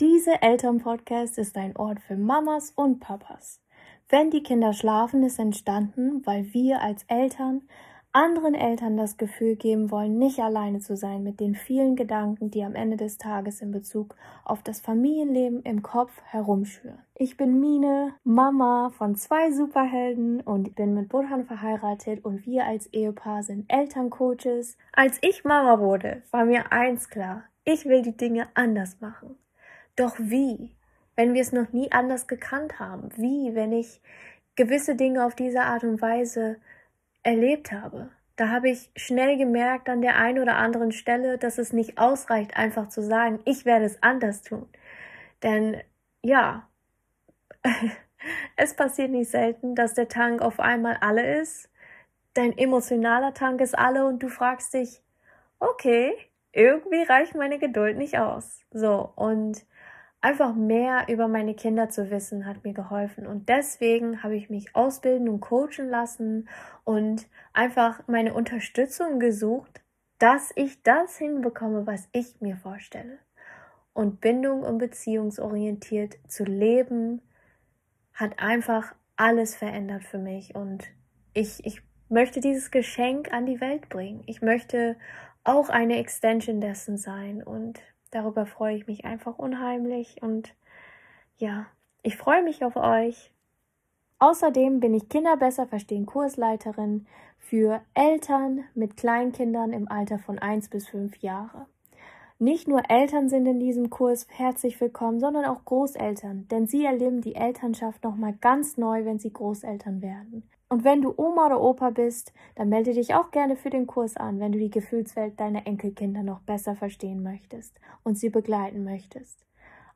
Diese Elternpodcast ist ein Ort für Mamas und Papas. Wenn die Kinder schlafen, ist entstanden, weil wir als Eltern anderen Eltern das Gefühl geben wollen, nicht alleine zu sein mit den vielen Gedanken, die am Ende des Tages in Bezug auf das Familienleben im Kopf herumschwören. Ich bin Mine, Mama von zwei Superhelden und bin mit Burhan verheiratet und wir als Ehepaar sind Elterncoaches. Als ich Mama wurde, war mir eins klar. Ich will die Dinge anders machen. Doch wie? Wenn wir es noch nie anders gekannt haben? Wie, wenn ich gewisse Dinge auf diese Art und Weise erlebt habe. Da habe ich schnell gemerkt an der einen oder anderen Stelle, dass es nicht ausreicht, einfach zu sagen, ich werde es anders tun. Denn ja, es passiert nicht selten, dass der Tank auf einmal alle ist, dein emotionaler Tank ist alle und du fragst dich, okay, irgendwie reicht meine Geduld nicht aus. So, und einfach mehr über meine Kinder zu wissen, hat mir geholfen. Und deswegen habe ich mich ausbilden und coachen lassen und einfach meine Unterstützung gesucht, dass ich das hinbekomme, was ich mir vorstelle. Und Bindung und beziehungsorientiert zu leben, hat einfach alles verändert für mich. Und ich, ich möchte dieses Geschenk an die Welt bringen. Ich möchte auch eine Extension dessen sein und Darüber freue ich mich einfach unheimlich und ja, ich freue mich auf euch. Außerdem bin ich Kinder besser verstehen Kursleiterin für Eltern mit Kleinkindern im Alter von 1 bis 5 Jahre. Nicht nur Eltern sind in diesem Kurs herzlich willkommen, sondern auch Großeltern, denn sie erleben die Elternschaft nochmal ganz neu, wenn sie Großeltern werden. Und wenn du Oma oder Opa bist, dann melde dich auch gerne für den Kurs an, wenn du die Gefühlswelt deiner Enkelkinder noch besser verstehen möchtest und sie begleiten möchtest.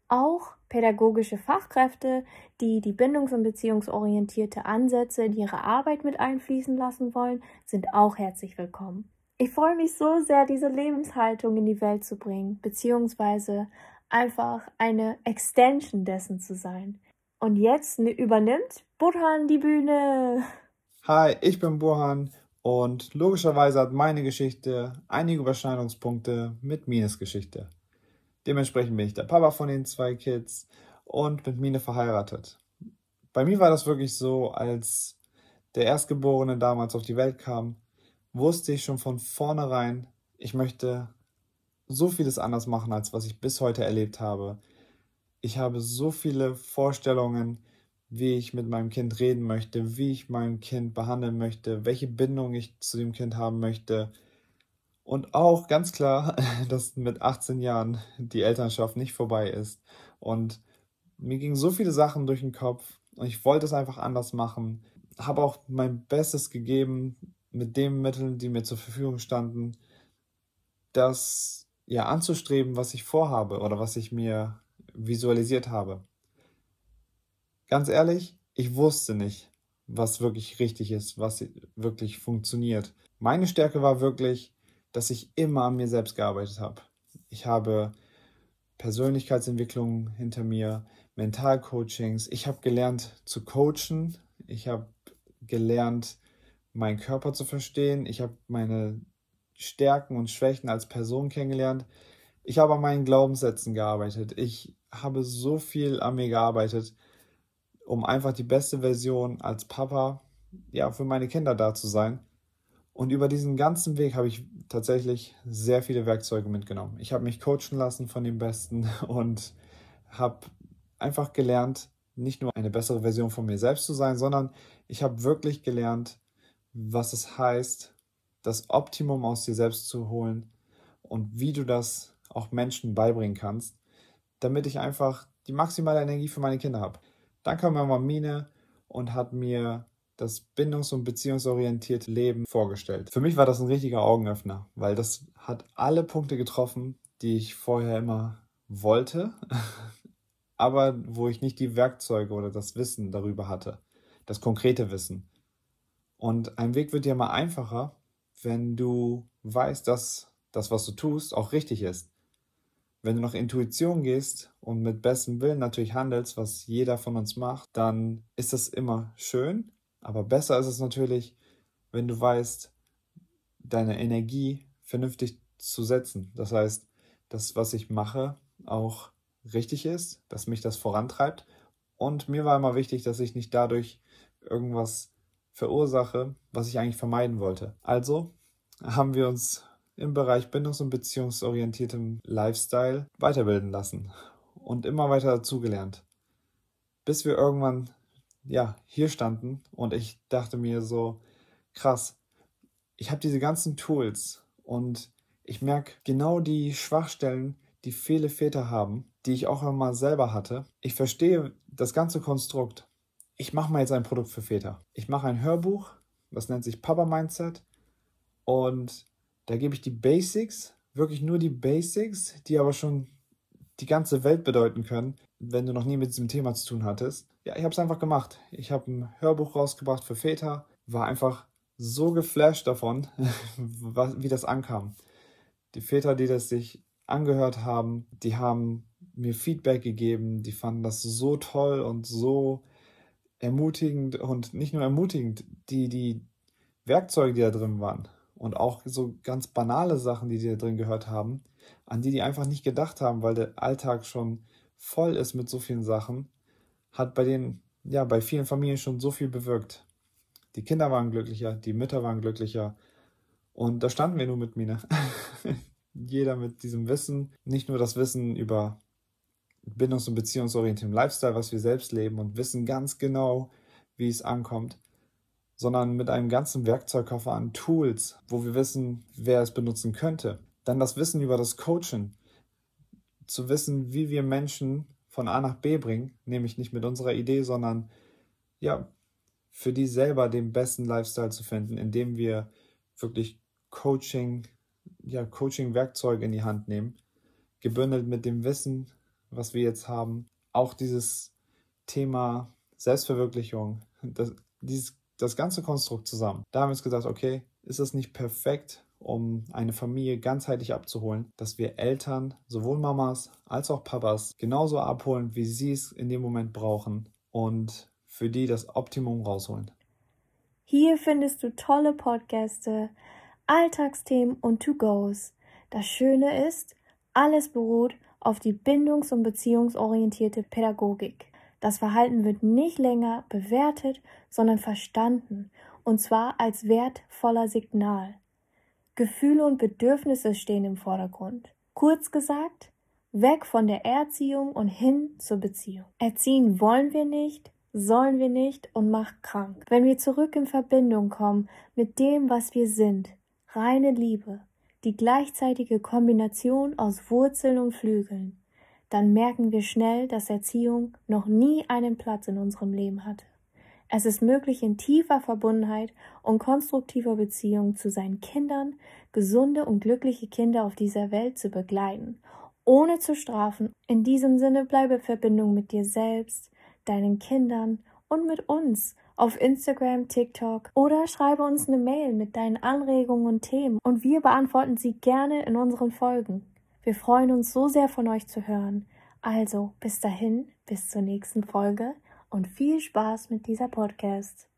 Auch pädagogische Fachkräfte, die die bindungs- und beziehungsorientierte Ansätze in ihre Arbeit mit einfließen lassen wollen, sind auch herzlich willkommen. Ich freue mich so sehr, diese Lebenshaltung in die Welt zu bringen, beziehungsweise einfach eine Extension dessen zu sein. Und jetzt übernimmt Burhan die Bühne. Hi, ich bin Burhan und logischerweise hat meine Geschichte einige Überschneidungspunkte mit Mines Geschichte. Dementsprechend bin ich der Papa von den zwei Kids und mit Mine verheiratet. Bei mir war das wirklich so, als der Erstgeborene damals auf die Welt kam, wusste ich schon von vornherein, ich möchte so vieles anders machen, als was ich bis heute erlebt habe. Ich habe so viele Vorstellungen, wie ich mit meinem Kind reden möchte, wie ich mein Kind behandeln möchte, welche Bindung ich zu dem Kind haben möchte. Und auch ganz klar, dass mit 18 Jahren die Elternschaft nicht vorbei ist. Und mir gingen so viele Sachen durch den Kopf und ich wollte es einfach anders machen. Habe auch mein Bestes gegeben mit den Mitteln, die mir zur Verfügung standen, das ja anzustreben, was ich vorhabe oder was ich mir visualisiert habe. Ganz ehrlich, ich wusste nicht, was wirklich richtig ist, was wirklich funktioniert. Meine Stärke war wirklich, dass ich immer an mir selbst gearbeitet habe. Ich habe Persönlichkeitsentwicklung hinter mir, Mentalcoachings. Ich habe gelernt zu coachen. Ich habe gelernt, meinen Körper zu verstehen. Ich habe meine Stärken und Schwächen als Person kennengelernt. Ich habe an meinen Glaubenssätzen gearbeitet. Ich habe so viel an mir gearbeitet um einfach die beste Version als Papa ja für meine Kinder da zu sein. Und über diesen ganzen Weg habe ich tatsächlich sehr viele Werkzeuge mitgenommen. Ich habe mich coachen lassen von den Besten und habe einfach gelernt, nicht nur eine bessere Version von mir selbst zu sein, sondern ich habe wirklich gelernt, was es heißt, das Optimum aus dir selbst zu holen und wie du das auch Menschen beibringen kannst, damit ich einfach die maximale Energie für meine Kinder habe. Dann kam Mama Mine und hat mir das bindungs- und beziehungsorientierte Leben vorgestellt. Für mich war das ein richtiger Augenöffner, weil das hat alle Punkte getroffen, die ich vorher immer wollte, aber wo ich nicht die Werkzeuge oder das Wissen darüber hatte, das konkrete Wissen. Und ein Weg wird dir mal einfacher, wenn du weißt, dass das, was du tust, auch richtig ist. Wenn du nach Intuition gehst und mit bestem Willen natürlich handelst, was jeder von uns macht, dann ist das immer schön. Aber besser ist es natürlich, wenn du weißt, deine Energie vernünftig zu setzen. Das heißt, das, was ich mache, auch richtig ist, dass mich das vorantreibt. Und mir war immer wichtig, dass ich nicht dadurch irgendwas verursache, was ich eigentlich vermeiden wollte. Also haben wir uns im Bereich bindungs- und beziehungsorientiertem Lifestyle weiterbilden lassen und immer weiter dazugelernt. Bis wir irgendwann, ja, hier standen und ich dachte mir so, krass, ich habe diese ganzen Tools und ich merke genau die Schwachstellen, die viele Väter haben, die ich auch einmal selber hatte. Ich verstehe das ganze Konstrukt. Ich mache mal jetzt ein Produkt für Väter. Ich mache ein Hörbuch, das nennt sich Papa Mindset und da gebe ich die Basics, wirklich nur die Basics, die aber schon die ganze Welt bedeuten können, wenn du noch nie mit diesem Thema zu tun hattest. Ja, ich habe es einfach gemacht. Ich habe ein Hörbuch rausgebracht für Väter, war einfach so geflasht davon, wie das ankam. Die Väter, die das sich angehört haben, die haben mir Feedback gegeben, die fanden das so toll und so ermutigend und nicht nur ermutigend, die, die Werkzeuge, die da drin waren und auch so ganz banale Sachen, die die da drin gehört haben, an die die einfach nicht gedacht haben, weil der Alltag schon voll ist mit so vielen Sachen, hat bei den, ja, bei vielen Familien schon so viel bewirkt. Die Kinder waren glücklicher, die Mütter waren glücklicher. Und da standen wir nur mit Mine. Jeder mit diesem Wissen, nicht nur das Wissen über bindungs- und beziehungsorientierten Lifestyle, was wir selbst leben und wissen ganz genau, wie es ankommt, sondern mit einem ganzen Werkzeugkoffer an Tools, wo wir wissen, wer es benutzen könnte. Dann das Wissen über das Coaching, zu wissen, wie wir Menschen von A nach B bringen, nämlich nicht mit unserer Idee, sondern ja, für die selber den besten Lifestyle zu finden, indem wir wirklich Coaching, ja, Coaching-Werkzeuge in die Hand nehmen, gebündelt mit dem Wissen, was wir jetzt haben. Auch dieses Thema Selbstverwirklichung, das, dieses, das ganze Konstrukt zusammen. Da haben wir uns gesagt, okay, ist es nicht perfekt, um eine Familie ganzheitlich abzuholen, dass wir Eltern, sowohl Mamas als auch Papas, genauso abholen, wie sie es in dem Moment brauchen und für die das Optimum rausholen. Hier findest du tolle Podcaste, Alltagsthemen und To-Gos. Das Schöne ist, alles beruht auf die bindungs- und beziehungsorientierte Pädagogik. Das Verhalten wird nicht länger bewertet, sondern verstanden, und zwar als wertvoller Signal. Gefühle und Bedürfnisse stehen im Vordergrund. Kurz gesagt, weg von der Erziehung und hin zur Beziehung. Erziehen wollen wir nicht, sollen wir nicht und macht krank. Wenn wir zurück in Verbindung kommen mit dem, was wir sind, reine Liebe, die gleichzeitige Kombination aus Wurzeln und Flügeln, dann merken wir schnell, dass Erziehung noch nie einen Platz in unserem Leben hatte. Es ist möglich, in tiefer Verbundenheit und konstruktiver Beziehung zu seinen Kindern, gesunde und glückliche Kinder auf dieser Welt zu begleiten, ohne zu strafen. In diesem Sinne bleibe Verbindung mit dir selbst, deinen Kindern und mit uns auf Instagram, TikTok oder schreibe uns eine Mail mit deinen Anregungen und Themen und wir beantworten sie gerne in unseren Folgen. Wir freuen uns so sehr von euch zu hören. Also bis dahin, bis zur nächsten Folge und viel Spaß mit dieser Podcast.